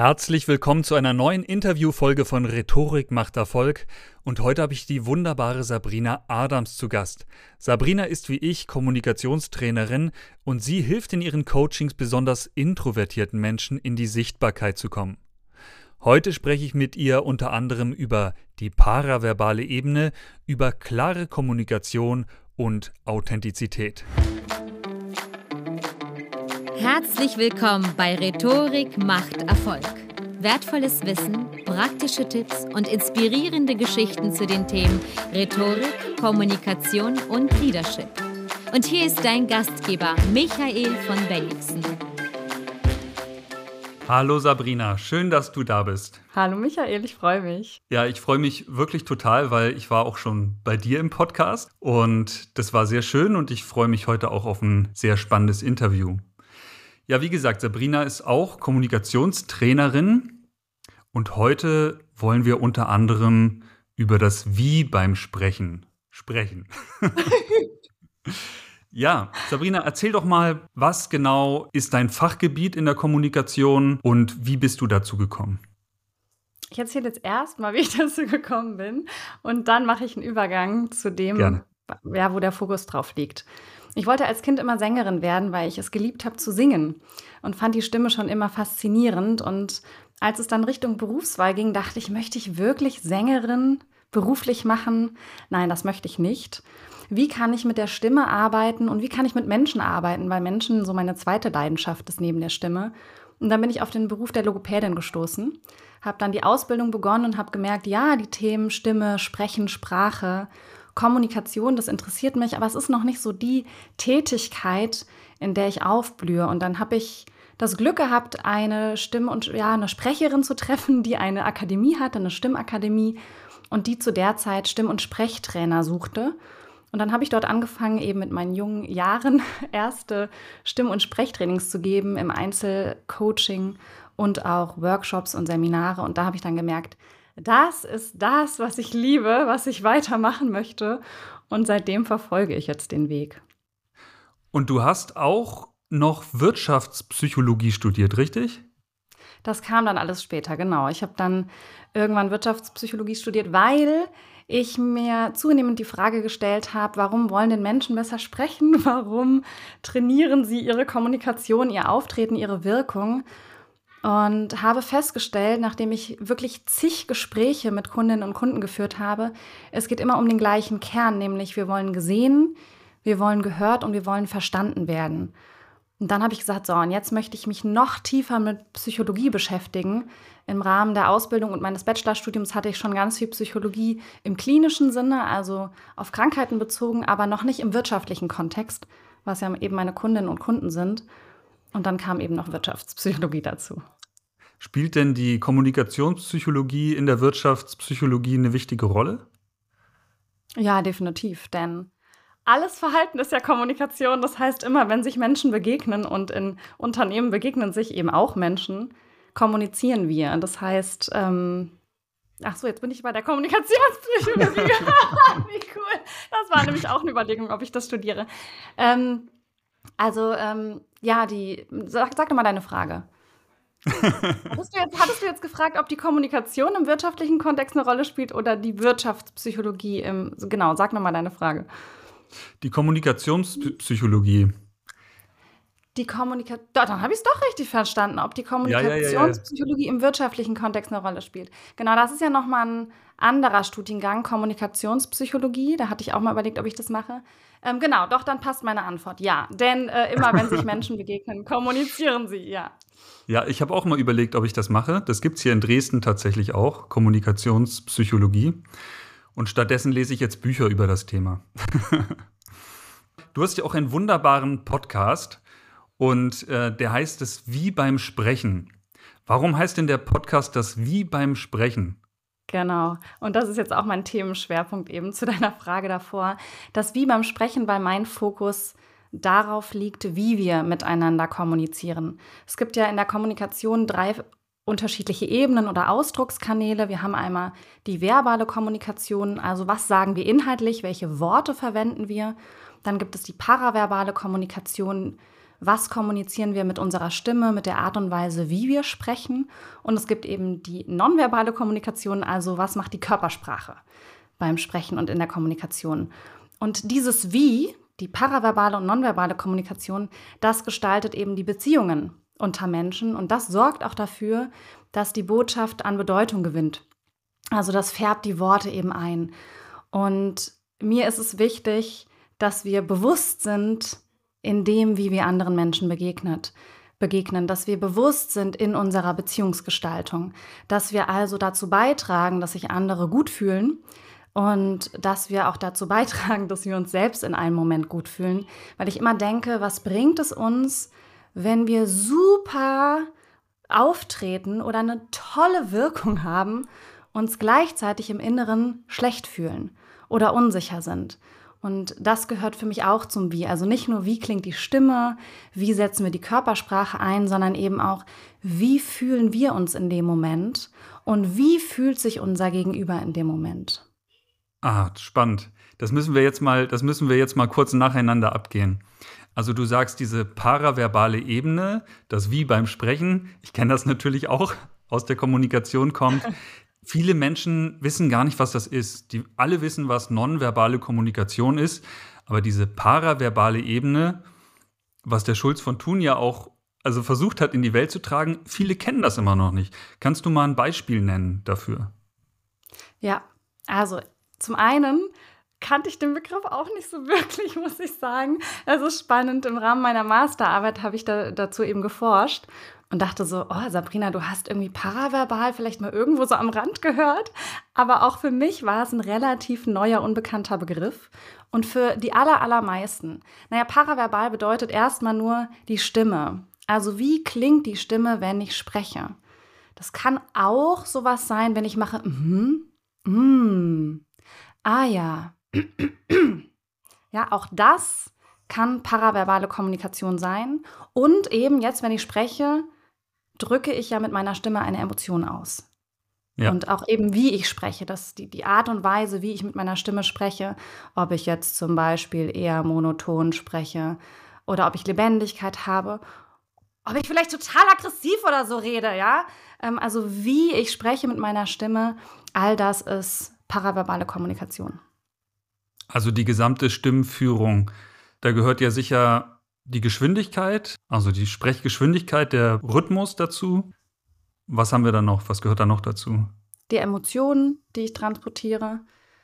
Herzlich willkommen zu einer neuen Interviewfolge von Rhetorik macht Erfolg. Und heute habe ich die wunderbare Sabrina Adams zu Gast. Sabrina ist wie ich Kommunikationstrainerin und sie hilft in ihren Coachings besonders introvertierten Menschen in die Sichtbarkeit zu kommen. Heute spreche ich mit ihr unter anderem über die paraverbale Ebene, über klare Kommunikation und Authentizität. Herzlich willkommen bei Rhetorik macht Erfolg. Wertvolles Wissen, praktische Tipps und inspirierende Geschichten zu den Themen Rhetorik, Kommunikation und Leadership. Und hier ist dein Gastgeber Michael von Bennigsen. Hallo Sabrina, schön, dass du da bist. Hallo Michael, ich freue mich. Ja, ich freue mich wirklich total, weil ich war auch schon bei dir im Podcast und das war sehr schön und ich freue mich heute auch auf ein sehr spannendes Interview. Ja, wie gesagt, Sabrina ist auch Kommunikationstrainerin und heute wollen wir unter anderem über das Wie beim Sprechen sprechen. ja, Sabrina, erzähl doch mal, was genau ist dein Fachgebiet in der Kommunikation und wie bist du dazu gekommen? Ich erzähle jetzt erstmal, wie ich dazu gekommen bin und dann mache ich einen Übergang zu dem, ja, wo der Fokus drauf liegt. Ich wollte als Kind immer Sängerin werden, weil ich es geliebt habe zu singen und fand die Stimme schon immer faszinierend. Und als es dann Richtung Berufswahl ging, dachte ich, möchte ich wirklich Sängerin beruflich machen? Nein, das möchte ich nicht. Wie kann ich mit der Stimme arbeiten und wie kann ich mit Menschen arbeiten? Weil Menschen so meine zweite Leidenschaft ist neben der Stimme. Und dann bin ich auf den Beruf der Logopädin gestoßen, habe dann die Ausbildung begonnen und habe gemerkt, ja, die Themen Stimme, Sprechen, Sprache Kommunikation, das interessiert mich, aber es ist noch nicht so die Tätigkeit, in der ich aufblühe. Und dann habe ich das Glück gehabt, eine Stimm- und ja, eine Sprecherin zu treffen, die eine Akademie hatte, eine Stimmakademie und die zu der Zeit Stimm- und Sprechtrainer suchte. Und dann habe ich dort angefangen, eben mit meinen jungen Jahren erste Stimm- und Sprechtrainings zu geben im Einzelcoaching und auch Workshops und Seminare. Und da habe ich dann gemerkt, das ist das, was ich liebe, was ich weitermachen möchte. Und seitdem verfolge ich jetzt den Weg. Und du hast auch noch Wirtschaftspsychologie studiert, richtig? Das kam dann alles später, genau. Ich habe dann irgendwann Wirtschaftspsychologie studiert, weil ich mir zunehmend die Frage gestellt habe, warum wollen denn Menschen besser sprechen? Warum trainieren sie ihre Kommunikation, ihr Auftreten, ihre Wirkung? Und habe festgestellt, nachdem ich wirklich zig Gespräche mit Kundinnen und Kunden geführt habe, es geht immer um den gleichen Kern, nämlich wir wollen gesehen, wir wollen gehört und wir wollen verstanden werden. Und dann habe ich gesagt, so, und jetzt möchte ich mich noch tiefer mit Psychologie beschäftigen. Im Rahmen der Ausbildung und meines Bachelorstudiums hatte ich schon ganz viel Psychologie im klinischen Sinne, also auf Krankheiten bezogen, aber noch nicht im wirtschaftlichen Kontext, was ja eben meine Kundinnen und Kunden sind. Und dann kam eben noch Wirtschaftspsychologie dazu. Spielt denn die Kommunikationspsychologie in der Wirtschaftspsychologie eine wichtige Rolle? Ja, definitiv. Denn alles Verhalten ist ja Kommunikation. Das heißt, immer wenn sich Menschen begegnen und in Unternehmen begegnen sich eben auch Menschen, kommunizieren wir. Das heißt, ähm, ach so, jetzt bin ich bei der Kommunikationspsychologie. Wie cool. Das war nämlich auch eine Überlegung, ob ich das studiere. Ähm, also, ähm, ja, die, sag, sag doch mal deine Frage. hattest, du jetzt, hattest du jetzt gefragt, ob die Kommunikation im wirtschaftlichen Kontext eine Rolle spielt oder die Wirtschaftspsychologie im. Genau, sag nochmal deine Frage. Die Kommunikationspsychologie. Die Kommunikation. Dann habe ich es doch richtig verstanden, ob die Kommunikationspsychologie ja, ja, ja, im wirtschaftlichen Kontext eine Rolle spielt. Genau, das ist ja nochmal ein anderer Studiengang, Kommunikationspsychologie. Da hatte ich auch mal überlegt, ob ich das mache. Ähm, genau, doch, dann passt meine Antwort. Ja, denn äh, immer wenn sich Menschen begegnen, kommunizieren sie, ja. Ja, ich habe auch mal überlegt, ob ich das mache. Das gibt es hier in Dresden tatsächlich auch, Kommunikationspsychologie. Und stattdessen lese ich jetzt Bücher über das Thema. du hast ja auch einen wunderbaren Podcast und äh, der heißt es Wie beim Sprechen. Warum heißt denn der Podcast das Wie beim Sprechen? Genau. Und das ist jetzt auch mein Themenschwerpunkt eben zu deiner Frage davor. Das Wie beim Sprechen, weil mein Fokus darauf liegt, wie wir miteinander kommunizieren. Es gibt ja in der Kommunikation drei unterschiedliche Ebenen oder Ausdruckskanäle. Wir haben einmal die verbale Kommunikation, also was sagen wir inhaltlich, welche Worte verwenden wir. Dann gibt es die paraverbale Kommunikation, was kommunizieren wir mit unserer Stimme, mit der Art und Weise, wie wir sprechen. Und es gibt eben die nonverbale Kommunikation, also was macht die Körpersprache beim Sprechen und in der Kommunikation. Und dieses Wie, die paraverbale und nonverbale Kommunikation, das gestaltet eben die Beziehungen unter Menschen und das sorgt auch dafür, dass die Botschaft an Bedeutung gewinnt. Also das färbt die Worte eben ein. Und mir ist es wichtig, dass wir bewusst sind, in dem, wie wir anderen Menschen begegnet, begegnen, dass wir bewusst sind in unserer Beziehungsgestaltung, dass wir also dazu beitragen, dass sich andere gut fühlen und dass wir auch dazu beitragen, dass wir uns selbst in einem Moment gut fühlen, weil ich immer denke, was bringt es uns, wenn wir super auftreten oder eine tolle Wirkung haben, uns gleichzeitig im Inneren schlecht fühlen oder unsicher sind. Und das gehört für mich auch zum Wie. Also nicht nur, wie klingt die Stimme, wie setzen wir die Körpersprache ein, sondern eben auch, wie fühlen wir uns in dem Moment und wie fühlt sich unser Gegenüber in dem Moment. Ah, spannend. Das müssen wir jetzt mal, das müssen wir jetzt mal kurz nacheinander abgehen. Also du sagst diese paraverbale Ebene, das Wie beim Sprechen, ich kenne das natürlich auch aus der Kommunikation kommt, viele Menschen wissen gar nicht, was das ist. Die alle wissen, was nonverbale Kommunikation ist, aber diese paraverbale Ebene, was der Schulz von Thun ja auch also versucht hat in die Welt zu tragen, viele kennen das immer noch nicht. Kannst du mal ein Beispiel nennen dafür? Ja, also zum einen kannte ich den Begriff auch nicht so wirklich, muss ich sagen. Es ist spannend. Im Rahmen meiner Masterarbeit habe ich da, dazu eben geforscht und dachte so, oh Sabrina, du hast irgendwie paraverbal vielleicht mal irgendwo so am Rand gehört. Aber auch für mich war es ein relativ neuer, unbekannter Begriff. Und für die aller, allermeisten. Naja, paraverbal bedeutet erstmal nur die Stimme. Also wie klingt die Stimme, wenn ich spreche? Das kann auch sowas sein, wenn ich mache, mm, mm, ah ja. ja, auch das kann paraverbale Kommunikation sein. Und eben jetzt, wenn ich spreche, drücke ich ja mit meiner Stimme eine Emotion aus. Ja. Und auch eben, wie ich spreche, das, die, die Art und Weise, wie ich mit meiner Stimme spreche, ob ich jetzt zum Beispiel eher monoton spreche oder ob ich Lebendigkeit habe, ob ich vielleicht total aggressiv oder so rede, ja. Ähm, also wie ich spreche mit meiner Stimme, all das ist paraverbale Kommunikation. Also die gesamte Stimmführung, da gehört ja sicher die Geschwindigkeit, also die Sprechgeschwindigkeit, der Rhythmus dazu. Was haben wir da noch? Was gehört da noch dazu? Die Emotionen, die ich transportiere,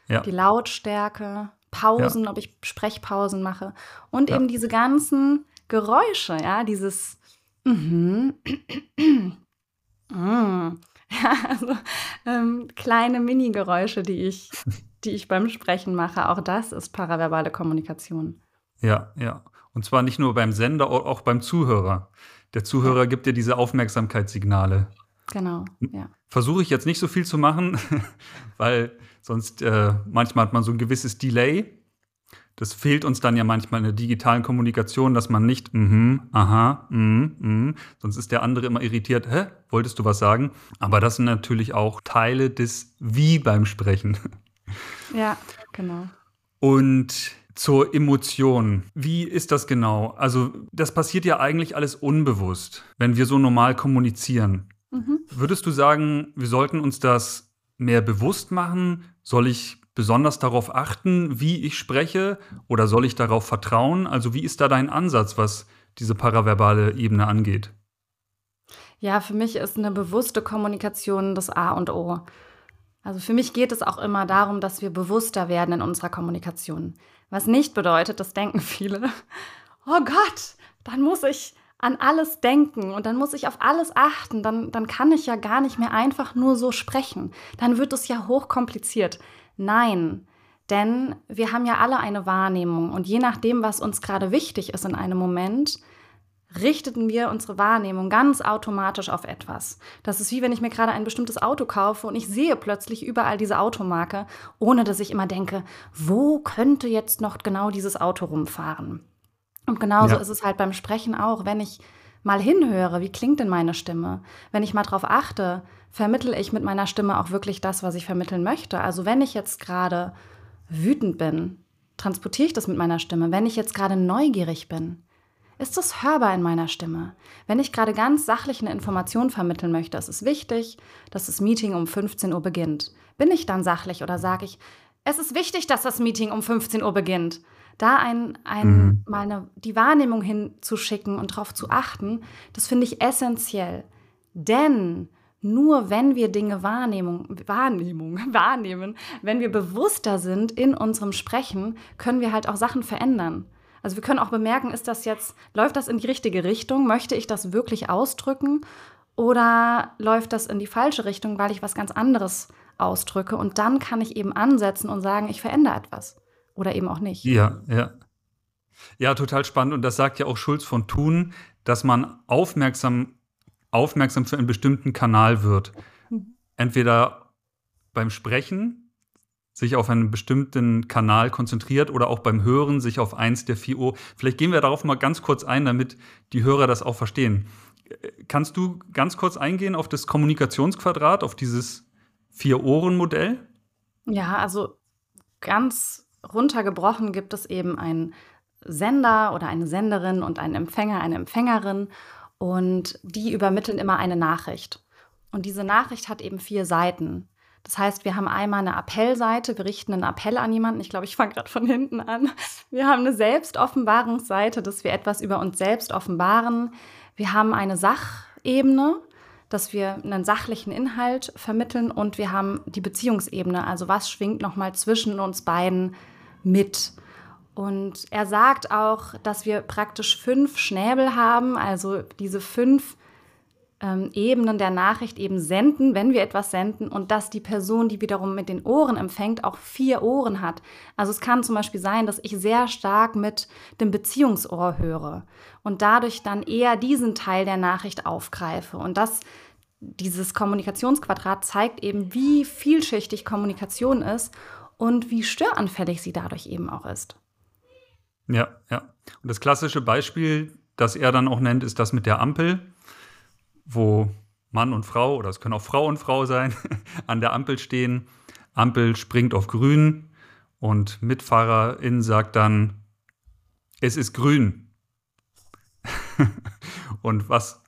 ja. die Lautstärke, Pausen, ja. ob ich Sprechpausen mache und ja. eben diese ganzen Geräusche, ja, dieses mhm. mm. Ja, also ähm, kleine Mini-Geräusche, die ich, die ich beim Sprechen mache. Auch das ist paraverbale Kommunikation. Ja, ja. Und zwar nicht nur beim Sender, auch beim Zuhörer. Der Zuhörer gibt dir diese Aufmerksamkeitssignale. Genau, ja. Versuche ich jetzt nicht so viel zu machen, weil sonst äh, manchmal hat man so ein gewisses Delay. Das fehlt uns dann ja manchmal in der digitalen Kommunikation, dass man nicht, mhm, aha, mhm, mhm, sonst ist der andere immer irritiert, hä, wolltest du was sagen? Aber das sind natürlich auch Teile des Wie beim Sprechen. Ja, genau. Und zur Emotion. Wie ist das genau? Also, das passiert ja eigentlich alles unbewusst, wenn wir so normal kommunizieren. Mhm. Würdest du sagen, wir sollten uns das mehr bewusst machen? Soll ich besonders darauf achten, wie ich spreche? Oder soll ich darauf vertrauen? Also, wie ist da dein Ansatz, was diese paraverbale Ebene angeht? Ja, für mich ist eine bewusste Kommunikation das A und O. Also für mich geht es auch immer darum, dass wir bewusster werden in unserer Kommunikation. Was nicht bedeutet, das denken viele, oh Gott, dann muss ich an alles denken und dann muss ich auf alles achten, dann, dann kann ich ja gar nicht mehr einfach nur so sprechen. Dann wird es ja hochkompliziert. Nein, denn wir haben ja alle eine Wahrnehmung und je nachdem, was uns gerade wichtig ist in einem Moment, richteten wir unsere Wahrnehmung ganz automatisch auf etwas. Das ist wie wenn ich mir gerade ein bestimmtes Auto kaufe und ich sehe plötzlich überall diese Automarke, ohne dass ich immer denke, wo könnte jetzt noch genau dieses Auto rumfahren? Und genauso ja. ist es halt beim Sprechen auch, wenn ich mal hinhöre, wie klingt denn meine Stimme? Wenn ich mal drauf achte, vermittle ich mit meiner Stimme auch wirklich das, was ich vermitteln möchte. Also wenn ich jetzt gerade wütend bin, transportiere ich das mit meiner Stimme. Wenn ich jetzt gerade neugierig bin, Ist es hörbar in meiner Stimme? Wenn ich gerade ganz sachlich eine Information vermitteln möchte, es ist wichtig, dass das Meeting um 15 Uhr beginnt. Bin ich dann sachlich oder sage ich, es ist wichtig, dass das Meeting um 15 Uhr beginnt? Da ein, ein, mhm. mal eine, die Wahrnehmung hinzuschicken und darauf zu achten, das finde ich essentiell. Denn nur wenn wir Dinge Wahrnehmung, Wahrnehmung, wahrnehmen, wenn wir bewusster sind in unserem Sprechen, können wir halt auch Sachen verändern. Also wir können auch bemerken, ist das jetzt, läuft das in die richtige Richtung? Möchte ich das wirklich ausdrücken? Oder läuft das in die falsche Richtung, weil ich was ganz anderes ausdrücke? Und dann kann ich eben ansetzen und sagen, ich verändere etwas. Oder eben auch nicht. Ja, ja. Ja, total spannend. Und das sagt ja auch Schulz von Thun, dass man aufmerksam, aufmerksam für einen bestimmten Kanal wird. Mhm. Entweder beim Sprechen sich auf einen bestimmten Kanal konzentriert oder auch beim Hören sich auf eins der vier Ohren. Vielleicht gehen wir darauf mal ganz kurz ein, damit die Hörer das auch verstehen. Kannst du ganz kurz eingehen auf das Kommunikationsquadrat, auf dieses Vier-Ohren-Modell? Ja, also ganz runtergebrochen gibt es eben einen Sender oder eine Senderin und einen Empfänger, eine Empfängerin und die übermitteln immer eine Nachricht. Und diese Nachricht hat eben vier Seiten. Das heißt, wir haben einmal eine Appellseite, wir richten einen Appell an jemanden. Ich glaube, ich fange gerade von hinten an. Wir haben eine Selbstoffenbarungsseite, dass wir etwas über uns selbst offenbaren. Wir haben eine Sachebene, dass wir einen sachlichen Inhalt vermitteln und wir haben die Beziehungsebene, also was schwingt nochmal zwischen uns beiden mit. Und er sagt auch, dass wir praktisch fünf Schnäbel haben, also diese fünf ähm, Ebenen der Nachricht eben senden, wenn wir etwas senden und dass die Person, die wiederum mit den Ohren empfängt, auch vier Ohren hat. Also es kann zum Beispiel sein, dass ich sehr stark mit dem Beziehungsohr höre und dadurch dann eher diesen Teil der Nachricht aufgreife. Und das, dieses Kommunikationsquadrat zeigt eben, wie vielschichtig Kommunikation ist und wie störanfällig sie dadurch eben auch ist. Ja, ja. Und das klassische Beispiel, das er dann auch nennt, ist das mit der Ampel wo Mann und Frau, oder es können auch Frau und Frau sein, an der Ampel stehen. Ampel springt auf grün und Mitfahrerin sagt dann, es ist grün. und was,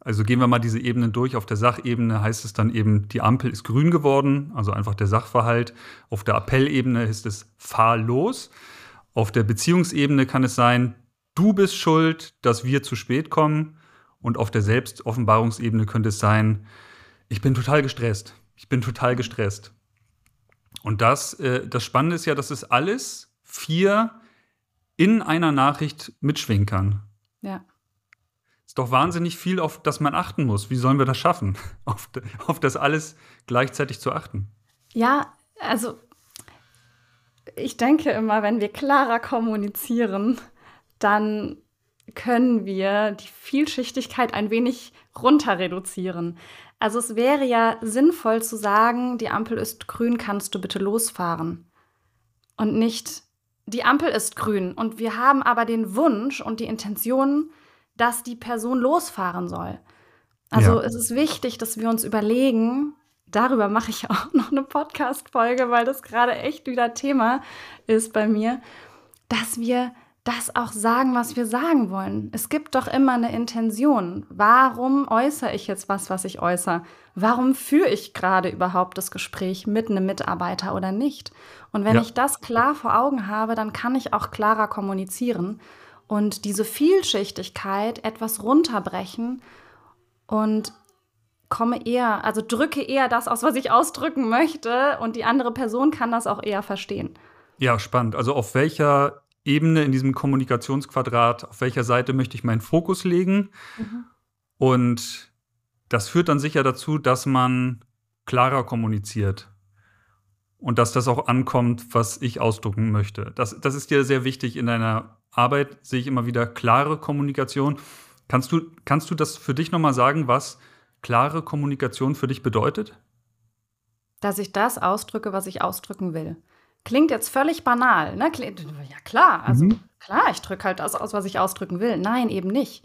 also gehen wir mal diese Ebenen durch. Auf der Sachebene heißt es dann eben, die Ampel ist grün geworden, also einfach der Sachverhalt. Auf der Appellebene ist es fahr los. Auf der Beziehungsebene kann es sein, du bist schuld, dass wir zu spät kommen. Und auf der Selbstoffenbarungsebene könnte es sein, ich bin total gestresst. Ich bin total gestresst. Und das, äh, das Spannende ist ja, dass es alles vier in einer Nachricht mitschwingen kann. Ja. Ist doch wahnsinnig viel, auf das man achten muss. Wie sollen wir das schaffen, auf, auf das alles gleichzeitig zu achten? Ja, also ich denke immer, wenn wir klarer kommunizieren, dann können wir die Vielschichtigkeit ein wenig runter reduzieren. Also es wäre ja sinnvoll zu sagen, die Ampel ist grün, kannst du bitte losfahren. Und nicht, die Ampel ist grün und wir haben aber den Wunsch und die Intention, dass die Person losfahren soll. Also ja. es ist wichtig, dass wir uns überlegen, darüber mache ich auch noch eine Podcast-Folge, weil das gerade echt wieder Thema ist bei mir, dass wir das auch sagen, was wir sagen wollen. Es gibt doch immer eine Intention. Warum äußere ich jetzt was, was ich äußere? Warum führe ich gerade überhaupt das Gespräch mit einem Mitarbeiter oder nicht? Und wenn ja. ich das klar vor Augen habe, dann kann ich auch klarer kommunizieren und diese Vielschichtigkeit etwas runterbrechen und komme eher, also drücke eher das aus, was ich ausdrücken möchte und die andere Person kann das auch eher verstehen. Ja, spannend. Also auf welcher Ebene, in diesem Kommunikationsquadrat, auf welcher Seite möchte ich meinen Fokus legen. Mhm. Und das führt dann sicher dazu, dass man klarer kommuniziert und dass das auch ankommt, was ich ausdrücken möchte. Das, das ist dir sehr wichtig in deiner Arbeit, sehe ich immer wieder klare Kommunikation. Kannst du, kannst du das für dich nochmal sagen, was klare Kommunikation für dich bedeutet? Dass ich das ausdrücke, was ich ausdrücken will. Klingt jetzt völlig banal, ne? Ja, klar, also mhm. klar, ich drücke halt das aus, was ich ausdrücken will. Nein, eben nicht.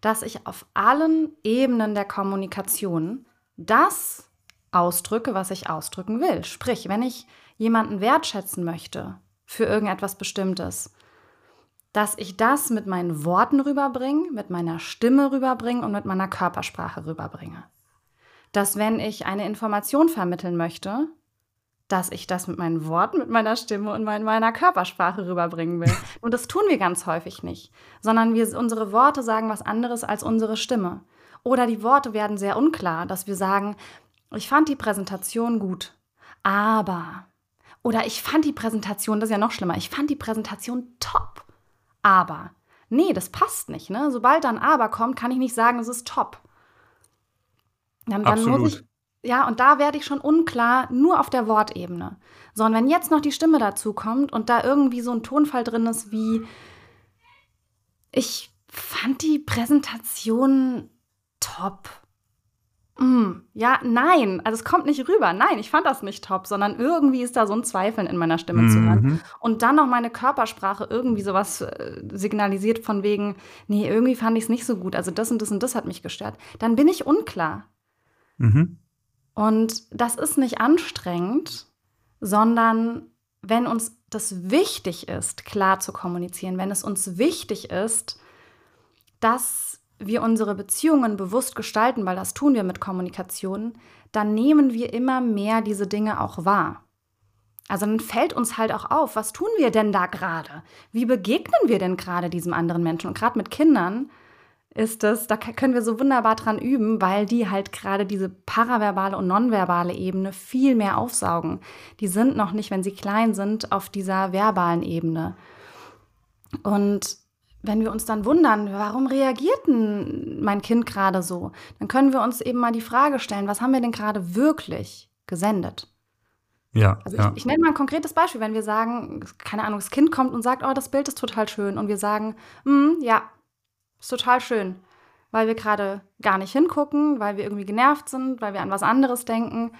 Dass ich auf allen Ebenen der Kommunikation das ausdrücke, was ich ausdrücken will. Sprich, wenn ich jemanden wertschätzen möchte für irgendetwas Bestimmtes, dass ich das mit meinen Worten rüberbringe, mit meiner Stimme rüberbringe und mit meiner Körpersprache rüberbringe. Dass wenn ich eine Information vermitteln möchte, dass ich das mit meinen Worten, mit meiner Stimme und meiner Körpersprache rüberbringen will. Und das tun wir ganz häufig nicht, sondern wir, unsere Worte sagen was anderes als unsere Stimme. Oder die Worte werden sehr unklar, dass wir sagen, ich fand die Präsentation gut, aber. Oder ich fand die Präsentation, das ist ja noch schlimmer, ich fand die Präsentation top, aber. Nee, das passt nicht. Ne? Sobald dann aber kommt, kann ich nicht sagen, es ist top. Dann, dann muss ich, ja, und da werde ich schon unklar, nur auf der Wortebene. Sondern wenn jetzt noch die Stimme dazu kommt und da irgendwie so ein Tonfall drin ist wie, ich fand die Präsentation top. Mm, ja, nein, also es kommt nicht rüber. Nein, ich fand das nicht top, sondern irgendwie ist da so ein Zweifeln in meiner Stimme mhm. zu hören. Mhm. Und dann noch meine Körpersprache irgendwie sowas äh, signalisiert von wegen, nee, irgendwie fand ich es nicht so gut. Also das und das und das hat mich gestört. Dann bin ich unklar. Mhm. Und das ist nicht anstrengend, sondern wenn uns das wichtig ist, klar zu kommunizieren, wenn es uns wichtig ist, dass wir unsere Beziehungen bewusst gestalten, weil das tun wir mit Kommunikation, dann nehmen wir immer mehr diese Dinge auch wahr. Also dann fällt uns halt auch auf, was tun wir denn da gerade? Wie begegnen wir denn gerade diesem anderen Menschen? Und gerade mit Kindern ist es, da können wir so wunderbar dran üben, weil die halt gerade diese paraverbale und nonverbale Ebene viel mehr aufsaugen. Die sind noch nicht, wenn sie klein sind, auf dieser verbalen Ebene. Und wenn wir uns dann wundern, warum reagiert denn mein Kind gerade so, dann können wir uns eben mal die Frage stellen, was haben wir denn gerade wirklich gesendet? Ja, also ja. Ich, ich nenne mal ein konkretes Beispiel, wenn wir sagen, keine Ahnung, das Kind kommt und sagt, oh, das Bild ist total schön und wir sagen, mm, ja, ist total schön, weil wir gerade gar nicht hingucken, weil wir irgendwie genervt sind, weil wir an was anderes denken.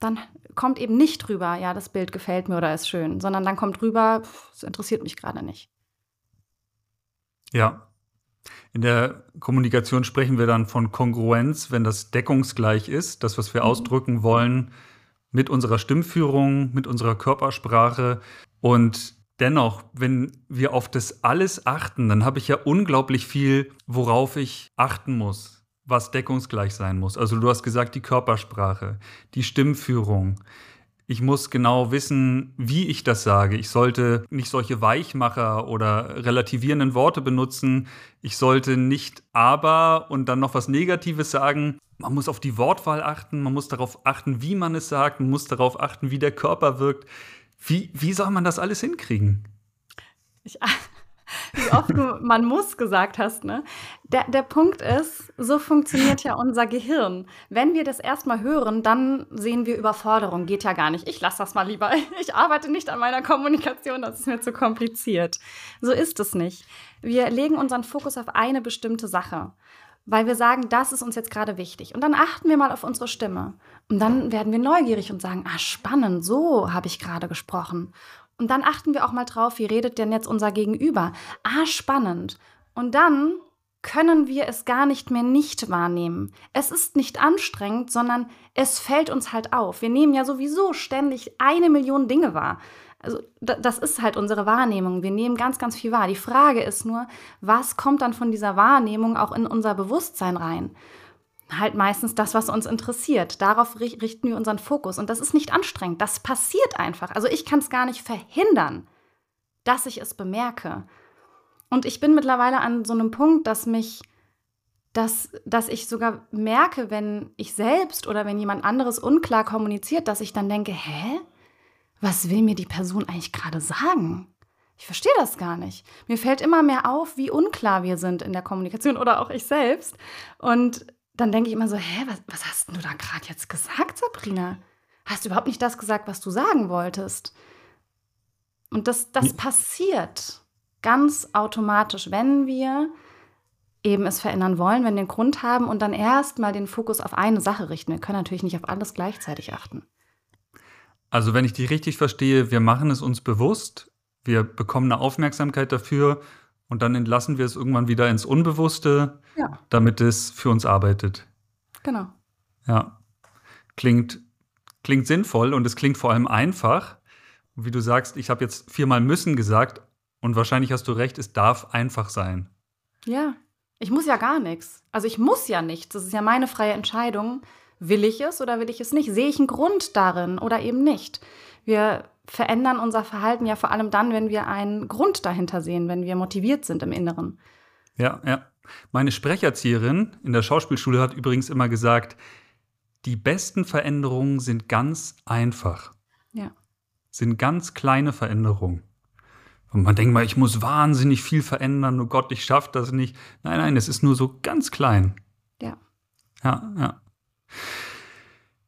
Dann kommt eben nicht rüber, ja, das Bild gefällt mir oder ist schön, sondern dann kommt rüber, es interessiert mich gerade nicht. Ja. In der Kommunikation sprechen wir dann von Kongruenz, wenn das deckungsgleich ist, das, was wir mhm. ausdrücken wollen, mit unserer Stimmführung, mit unserer Körpersprache. Und Dennoch, wenn wir auf das alles achten, dann habe ich ja unglaublich viel, worauf ich achten muss, was deckungsgleich sein muss. Also du hast gesagt, die Körpersprache, die Stimmführung. Ich muss genau wissen, wie ich das sage. Ich sollte nicht solche Weichmacher oder relativierenden Worte benutzen. Ich sollte nicht aber und dann noch was Negatives sagen. Man muss auf die Wortwahl achten, man muss darauf achten, wie man es sagt, man muss darauf achten, wie der Körper wirkt. Wie, wie soll man das alles hinkriegen? Ich, wie oft du man muss gesagt hast, ne? Der, der Punkt ist, so funktioniert ja unser Gehirn. Wenn wir das erstmal hören, dann sehen wir Überforderung. Geht ja gar nicht. Ich lasse das mal lieber. Ich arbeite nicht an meiner Kommunikation, das ist mir zu kompliziert. So ist es nicht. Wir legen unseren Fokus auf eine bestimmte Sache weil wir sagen, das ist uns jetzt gerade wichtig. Und dann achten wir mal auf unsere Stimme. Und dann werden wir neugierig und sagen, ah, spannend, so habe ich gerade gesprochen. Und dann achten wir auch mal drauf, wie redet denn jetzt unser Gegenüber? Ah, spannend. Und dann können wir es gar nicht mehr nicht wahrnehmen. Es ist nicht anstrengend, sondern es fällt uns halt auf. Wir nehmen ja sowieso ständig eine Million Dinge wahr. Also das ist halt unsere Wahrnehmung. Wir nehmen ganz, ganz viel wahr. Die Frage ist nur, was kommt dann von dieser Wahrnehmung auch in unser Bewusstsein rein? Halt meistens das, was uns interessiert. Darauf richten wir unseren Fokus. Und das ist nicht anstrengend. Das passiert einfach. Also ich kann es gar nicht verhindern, dass ich es bemerke. Und ich bin mittlerweile an so einem Punkt, dass mich, dass, dass ich sogar merke, wenn ich selbst oder wenn jemand anderes unklar kommuniziert, dass ich dann denke, hä? Was will mir die Person eigentlich gerade sagen? Ich verstehe das gar nicht. Mir fällt immer mehr auf, wie unklar wir sind in der Kommunikation oder auch ich selbst. Und dann denke ich immer so, hä, was, was hast du da gerade jetzt gesagt, Sabrina? Hast du überhaupt nicht das gesagt, was du sagen wolltest? Und das, das passiert ganz automatisch, wenn wir eben es verändern wollen, wenn wir den Grund haben und dann erstmal den Fokus auf eine Sache richten. Wir können natürlich nicht auf alles gleichzeitig achten. Also wenn ich dich richtig verstehe, wir machen es uns bewusst, wir bekommen eine Aufmerksamkeit dafür und dann entlassen wir es irgendwann wieder ins Unbewusste, ja. damit es für uns arbeitet. Genau. Ja. Klingt, klingt sinnvoll und es klingt vor allem einfach. Wie du sagst, ich habe jetzt viermal müssen gesagt, Und wahrscheinlich hast du recht, es darf einfach sein. Ja, ich muss ja gar nichts. Also ich muss ja nichts. Das ist ja meine freie Entscheidung. Will ich es oder will ich es nicht? Sehe ich einen Grund darin oder eben nicht? Wir verändern unser Verhalten ja vor allem dann, wenn wir einen Grund dahinter sehen, wenn wir motiviert sind im Inneren. Ja, ja. Meine Sprecherzieherin in der Schauspielschule hat übrigens immer gesagt, die besten Veränderungen sind ganz einfach. Ja. Sind ganz kleine Veränderungen. Und man denkt mal, ich muss wahnsinnig viel verändern, oh Gott, ich schaffe das nicht. Nein, nein, es ist nur so ganz klein. Ja. Ja, ja.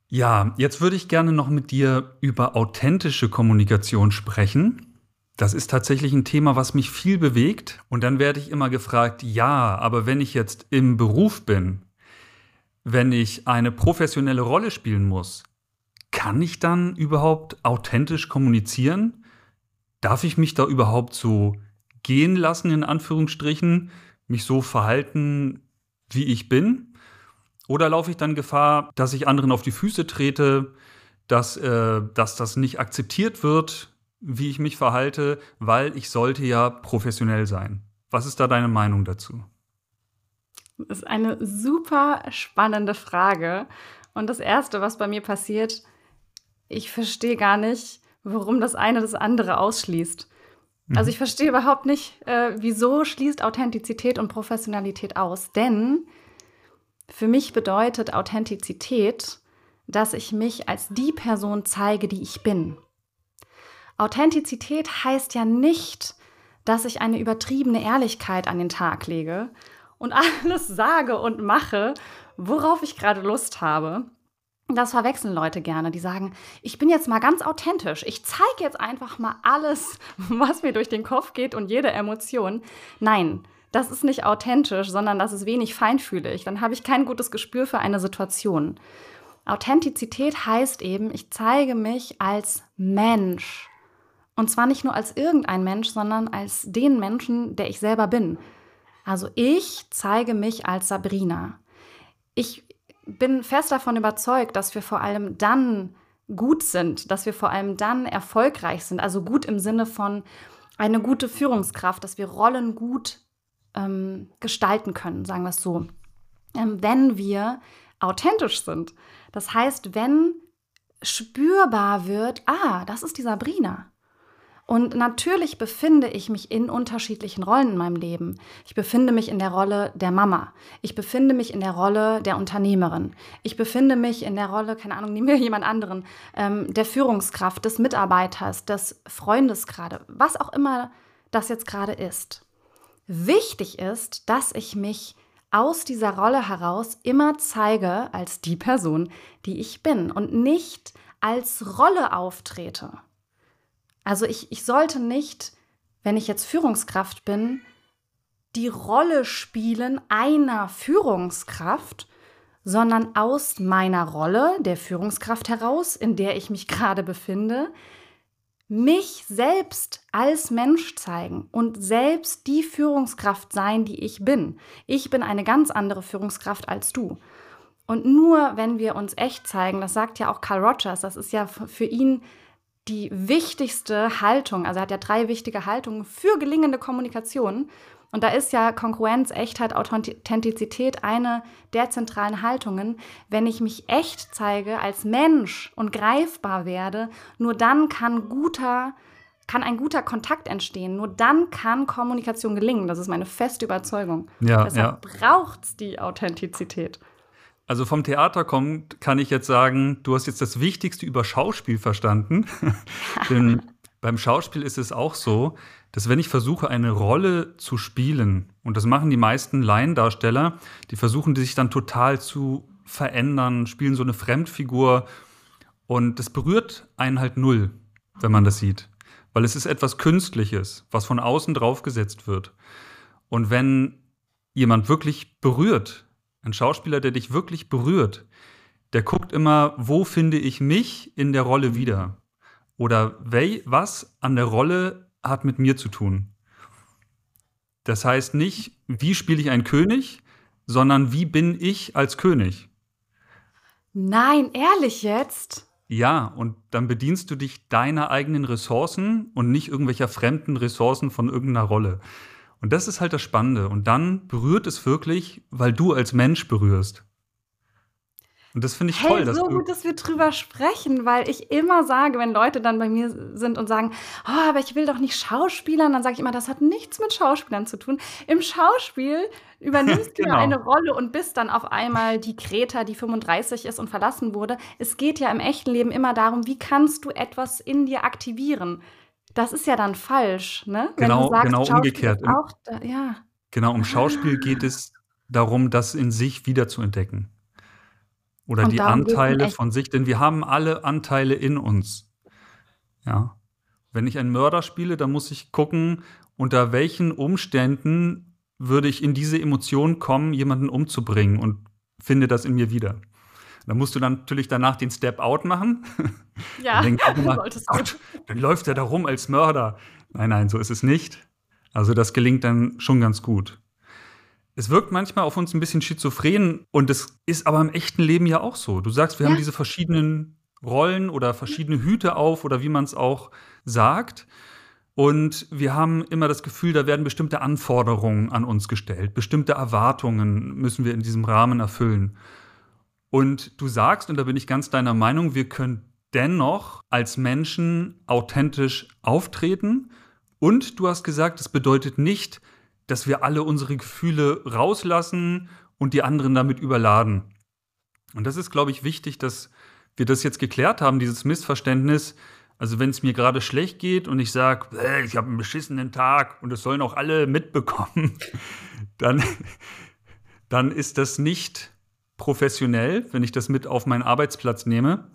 Ja, jetzt würde ich gerne noch mit dir über authentische Kommunikation sprechen. Das ist tatsächlich ein Thema, was mich viel bewegt. Und dann werde ich immer gefragt, ja, aber wenn ich jetzt im Beruf bin, wenn ich eine professionelle Rolle spielen muss, kann ich dann überhaupt authentisch kommunizieren? Darf ich mich da überhaupt so gehen lassen, in Anführungsstrichen, mich so verhalten, wie ich bin? Oder laufe ich dann Gefahr, dass ich anderen auf die Füße trete, dass, äh, dass das nicht akzeptiert wird, wie ich mich verhalte, weil ich sollte ja professionell sein? Was ist da deine Meinung dazu? Das ist eine super spannende Frage. Und das Erste, was bei mir passiert, ich verstehe gar nicht, warum das eine das andere ausschließt. Mhm. Also ich verstehe überhaupt nicht, äh, wieso schließt Authentizität und Professionalität aus. Denn für mich bedeutet Authentizität, dass ich mich als die Person zeige, die ich bin. Authentizität heißt ja nicht, dass ich eine übertriebene Ehrlichkeit an den Tag lege und alles sage und mache, worauf ich gerade Lust habe. Das verwechseln Leute gerne. Die sagen, ich bin jetzt mal ganz authentisch. Ich zeige jetzt einfach mal alles, was mir durch den Kopf geht und jede Emotion. Nein, das ist nicht authentisch, sondern das ist wenig feinfühlig. Dann habe ich kein gutes Gespür für eine Situation. Authentizität heißt eben, ich zeige mich als Mensch. Und zwar nicht nur als irgendein Mensch, sondern als den Menschen, der ich selber bin. Also ich zeige mich als Sabrina. Ich bin fest davon überzeugt, dass wir vor allem dann gut sind, dass wir vor allem dann erfolgreich sind. Also gut im Sinne von eine gute Führungskraft, dass wir Rollen gut ähm, gestalten können, sagen wir es so. Ähm, wenn wir authentisch sind. Das heißt, wenn spürbar wird, ah, das ist die Sabrina. Und natürlich befinde ich mich in unterschiedlichen Rollen in meinem Leben. Ich befinde mich in der Rolle der Mama. Ich befinde mich in der Rolle der Unternehmerin. Ich befinde mich in der Rolle, keine Ahnung, nehmen wir jemand anderen, ähm, der Führungskraft, des Mitarbeiters, des Freundes gerade, was auch immer das jetzt gerade ist. Wichtig ist, dass ich mich aus dieser Rolle heraus immer zeige als die Person, die ich bin und nicht als Rolle auftrete. Also ich, ich sollte nicht, wenn ich jetzt Führungskraft bin, die Rolle spielen einer Führungskraft, sondern aus meiner Rolle der Führungskraft heraus, in der ich mich gerade befinde, mich selbst als Mensch zeigen und selbst die Führungskraft sein, die ich bin. Ich bin eine ganz andere Führungskraft als du. Und nur wenn wir uns echt zeigen, das sagt ja auch Carl Rogers, das ist ja für ihn die wichtigste Haltung, also er hat ja drei wichtige Haltungen für gelingende Kommunikation. Und da ist ja Konkurrenz, Echtheit, Authentizität eine der zentralen Haltungen. Wenn ich mich echt zeige als Mensch und greifbar werde, nur dann kann guter kann ein guter Kontakt entstehen. Nur dann kann Kommunikation gelingen. Das ist meine feste Überzeugung. Ja, Deshalb ja. braucht es die Authentizität. Also vom Theater kommt, kann ich jetzt sagen, du hast jetzt das Wichtigste über Schauspiel verstanden. Denn beim Schauspiel ist es auch so, dass wenn ich versuche, eine Rolle zu spielen, und das machen die meisten Laiendarsteller, die versuchen die sich dann total zu verändern, spielen so eine Fremdfigur und das berührt einen halt null, wenn man das sieht. Weil es ist etwas Künstliches, was von außen draufgesetzt wird. Und wenn jemand wirklich berührt, ein Schauspieler, der dich wirklich berührt, der guckt immer, wo finde ich mich in der Rolle wieder? Oder was an der Rolle hat mit mir zu tun? Das heißt nicht, wie spiele ich einen König, sondern wie bin ich als König? Nein, ehrlich jetzt? Ja, und dann bedienst du dich deiner eigenen Ressourcen und nicht irgendwelcher fremden Ressourcen von irgendeiner Rolle. Und das ist halt das Spannende. Und dann berührt es wirklich, weil du als Mensch berührst. Und das finde ich hey, toll. so gut, dass wir drüber sprechen, weil ich immer sage, wenn Leute dann bei mir sind und sagen, oh, aber ich will doch nicht Schauspielern, dann sage ich immer, das hat nichts mit Schauspielern zu tun. Im Schauspiel übernimmst genau. du eine Rolle und bist dann auf einmal die Greta, die 35 ist und verlassen wurde. Es geht ja im echten Leben immer darum, wie kannst du etwas in dir aktivieren. Das ist ja dann falsch, ne? Genau, sagst, genau umgekehrt. Auch, ja. Genau, um Schauspiel ah. geht es darum, das in sich wiederzuentdecken. Oder Und die Anteile von sich, denn wir haben alle Anteile in uns. Ja. Wenn ich einen Mörder spiele, dann muss ich gucken, unter welchen Umständen würde ich in diese Emotion kommen, jemanden umzubringen und finde das in mir wieder. Da musst du dann natürlich danach den Step Out machen. Ja, dann, immer, Gott, dann läuft er da rum als Mörder. Nein, nein, so ist es nicht. Also das gelingt dann schon ganz gut. Es wirkt manchmal auf uns ein bisschen schizophren und es ist aber im echten Leben ja auch so. Du sagst, wir ja. haben diese verschiedenen Rollen oder verschiedene Hüte auf oder wie man es auch sagt. Und wir haben immer das Gefühl, da werden bestimmte Anforderungen an uns gestellt, bestimmte Erwartungen müssen wir in diesem Rahmen erfüllen. Und du sagst, und da bin ich ganz deiner Meinung, wir können dennoch als Menschen authentisch auftreten. Und du hast gesagt, es bedeutet nicht, dass wir alle unsere Gefühle rauslassen und die anderen damit überladen. Und das ist, glaube ich, wichtig, dass wir das jetzt geklärt haben, dieses Missverständnis. Also wenn es mir gerade schlecht geht und ich sage, ich habe einen beschissenen Tag und das sollen auch alle mitbekommen, dann, dann ist das nicht professionell, wenn ich das mit auf meinen Arbeitsplatz nehme.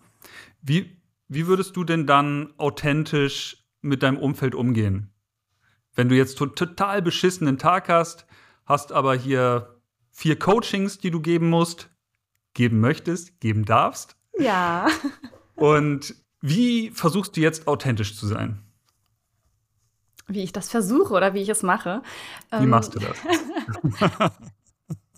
Wie, wie würdest du denn dann authentisch mit deinem Umfeld umgehen? Wenn du jetzt total beschissenen Tag hast, hast aber hier vier Coachings, die du geben musst, geben möchtest, geben darfst. Ja. Und wie versuchst du jetzt authentisch zu sein? Wie ich das versuche oder wie ich es mache. Wie ähm, machst du das?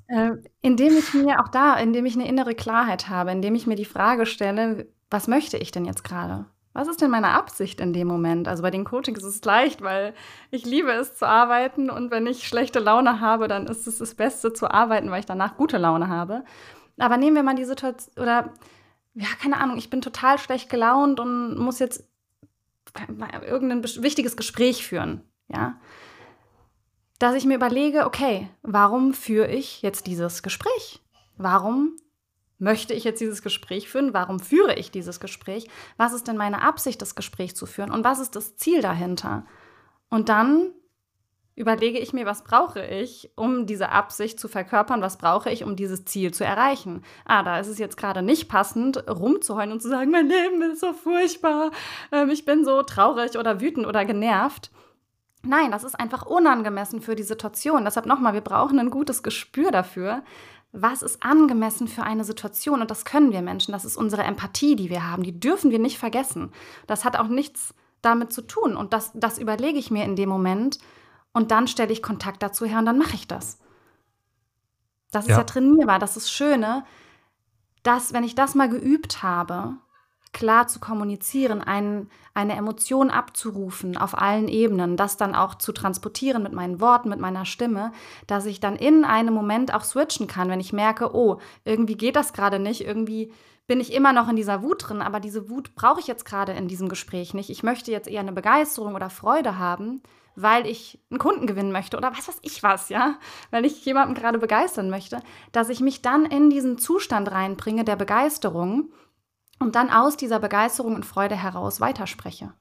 äh, indem ich mir auch da, indem ich eine innere Klarheit habe, indem ich mir die Frage stelle, was möchte ich denn jetzt gerade? Was ist denn meine Absicht in dem Moment? Also bei den Coachings ist es leicht, weil ich liebe es zu arbeiten und wenn ich schlechte Laune habe, dann ist es das Beste zu arbeiten, weil ich danach gute Laune habe. Aber nehmen wir mal die Situation, oder ja, keine Ahnung, ich bin total schlecht gelaunt und muss jetzt irgendein wichtiges Gespräch führen, ja. Dass ich mir überlege, okay, warum führe ich jetzt dieses Gespräch? Warum Möchte ich jetzt dieses Gespräch führen? Warum führe ich dieses Gespräch? Was ist denn meine Absicht, das Gespräch zu führen? Und was ist das Ziel dahinter? Und dann überlege ich mir, was brauche ich, um diese Absicht zu verkörpern? Was brauche ich, um dieses Ziel zu erreichen? Ah, da ist es jetzt gerade nicht passend, rumzuheulen und zu sagen, mein Leben ist so furchtbar, ähm, ich bin so traurig oder wütend oder genervt. Nein, das ist einfach unangemessen für die Situation. Deshalb nochmal, wir brauchen ein gutes Gespür dafür, was ist angemessen für eine Situation? Und das können wir Menschen, das ist unsere Empathie, die wir haben, die dürfen wir nicht vergessen. Das hat auch nichts damit zu tun. Und das, das überlege ich mir in dem Moment und dann stelle ich Kontakt dazu her und dann mache ich das. Das ist ja. ja trainierbar, das ist Schöne, dass, wenn ich das mal geübt habe, klar zu kommunizieren, ein, eine Emotion abzurufen auf allen Ebenen, das dann auch zu transportieren mit meinen Worten, mit meiner Stimme, dass ich dann in einem Moment auch switchen kann, wenn ich merke, oh, irgendwie geht das gerade nicht, irgendwie bin ich immer noch in dieser Wut drin, aber diese Wut brauche ich jetzt gerade in diesem Gespräch nicht. Ich möchte jetzt eher eine Begeisterung oder Freude haben, weil ich einen Kunden gewinnen möchte oder was weiß ich was, ja, weil ich jemanden gerade begeistern möchte, dass ich mich dann in diesen Zustand reinbringe der Begeisterung und dann aus dieser Begeisterung und Freude heraus weiterspreche.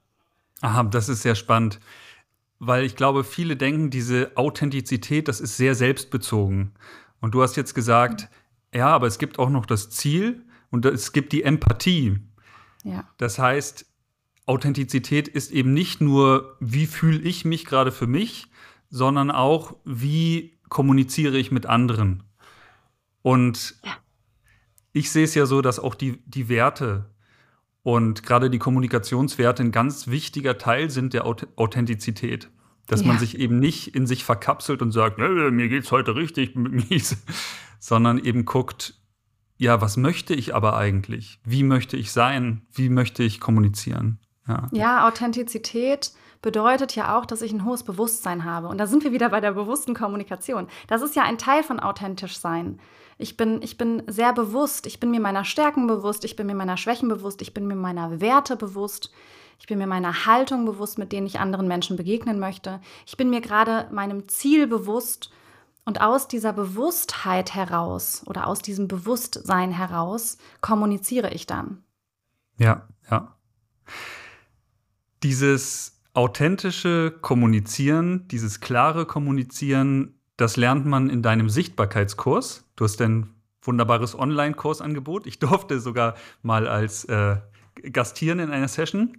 Aha, das ist sehr spannend, weil ich glaube, viele denken, diese Authentizität, das ist sehr selbstbezogen. Und du hast jetzt gesagt, ja, aber es gibt auch noch das Ziel und es gibt die Empathie. Ja. Das heißt, Authentizität ist eben nicht nur, wie fühle ich mich gerade für mich, sondern auch, wie kommuniziere ich mit anderen. Und ja ich sehe es ja so, dass auch die, die Werte und gerade die Kommunikationswerte ein ganz wichtiger Teil sind der Authentizität. Dass ja. man sich eben nicht in sich verkapselt und sagt, mir geht's heute richtig mies, sondern eben guckt, ja, was möchte ich aber eigentlich? Wie möchte ich sein? Wie möchte ich kommunizieren? Ja, ja Authentizität bedeutet ja auch, dass ich ein hohes Bewusstsein habe. Und da sind wir wieder bei der bewussten Kommunikation. Das ist ja ein Teil von authentisch sein. Ich bin, ich bin sehr bewusst, ich bin mir meiner Stärken bewusst, ich bin mir meiner Schwächen bewusst, ich bin mir meiner Werte bewusst, ich bin mir meiner Haltung bewusst, mit denen ich anderen Menschen begegnen möchte. Ich bin mir gerade meinem Ziel bewusst und aus dieser Bewusstheit heraus oder aus diesem Bewusstsein heraus kommuniziere ich dann. Ja, ja. Dieses authentische Kommunizieren, dieses klare Kommunizieren, das lernt man in deinem Sichtbarkeitskurs. Du hast ein wunderbares Online-Kursangebot. Ich durfte sogar mal als äh, gastieren in einer Session.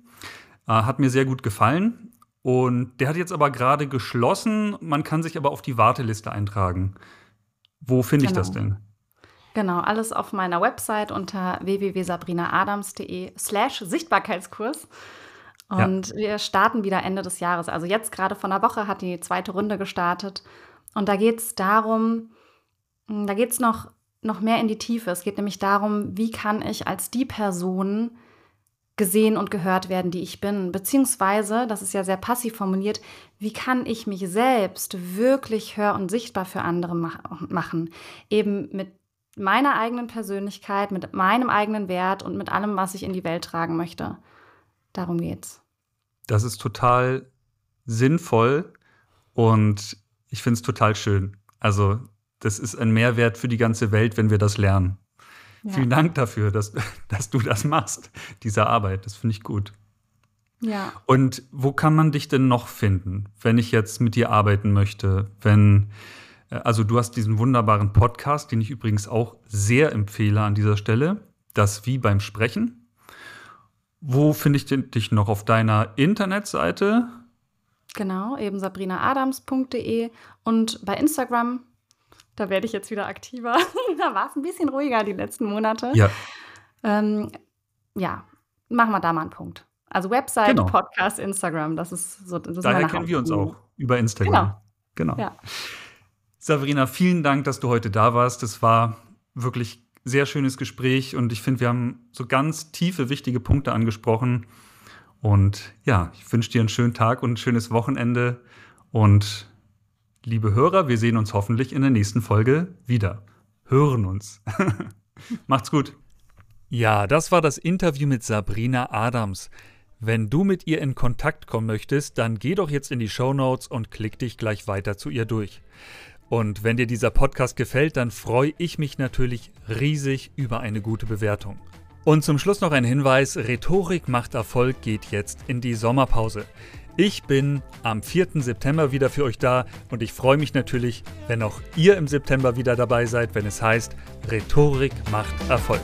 Äh, hat mir sehr gut gefallen. Und der hat jetzt aber gerade geschlossen. Man kann sich aber auf die Warteliste eintragen. Wo finde genau. ich das genau. denn? Genau, alles auf meiner Website unter www.sabrinaadams.de slash Sichtbarkeitskurs. Und ja. wir starten wieder Ende des Jahres. Also jetzt gerade von der Woche hat die zweite Runde gestartet. Und da geht es darum, hm, da geht es noch, noch mehr in die Tiefe. Es geht nämlich darum, wie kann ich als die Person gesehen und gehört werden, die ich bin. Beziehungsweise, das ist ja sehr passiv formuliert, wie kann ich mich selbst wirklich hör- und sichtbar für andere mach machen? Eben mit meiner eigenen Persönlichkeit, mit meinem eigenen Wert und mit allem, was ich in die Welt tragen möchte. Darum geht's. Das ist total sinnvoll und ich finde es total schön. Also, das ist ein Mehrwert für die ganze Welt, wenn wir das lernen. Ja. Vielen Dank dafür, dass, dass du das machst, diese Arbeit. Das finde ich gut. Ja. Und wo kann man dich denn noch finden, wenn ich jetzt mit dir arbeiten möchte? Wenn, äh, also du hast diesen wunderbaren Podcast, den ich übrigens auch sehr empfehle an dieser Stelle, das wie beim Sprechen. Wo finde ich dich noch auf deiner Internetseite? Genau, eben sabrinaadams.de und bei Instagram da werde ich jetzt wieder aktiver. da war es ein bisschen ruhiger die letzten Monate. Ja. Ähm, ja, machen wir da mal einen Punkt. Also Website, genau. Podcast, Instagram, das ist so. Das Daher kennen wir uns auch über Instagram. Genau. genau. Ja. Sabrina, vielen Dank, dass du heute da warst. Das war wirklich sehr schönes Gespräch und ich finde, wir haben so ganz tiefe, wichtige Punkte angesprochen. Und ja, ich wünsche dir einen schönen Tag und ein schönes Wochenende und liebe Hörer, wir sehen uns hoffentlich in der nächsten Folge wieder. Hören uns. Macht's gut. Ja, das war das Interview mit Sabrina Adams. Wenn du mit ihr in Kontakt kommen möchtest, dann geh doch jetzt in die Show Notes und klick dich gleich weiter zu ihr durch. Und wenn dir dieser Podcast gefällt, dann freue ich mich natürlich riesig über eine gute Bewertung. Und zum Schluss noch ein Hinweis, Rhetorik macht Erfolg geht jetzt in die Sommerpause. Ich bin am 4. September wieder für euch da und ich freue mich natürlich, wenn auch ihr im September wieder dabei seid, wenn es heißt, Rhetorik macht Erfolg.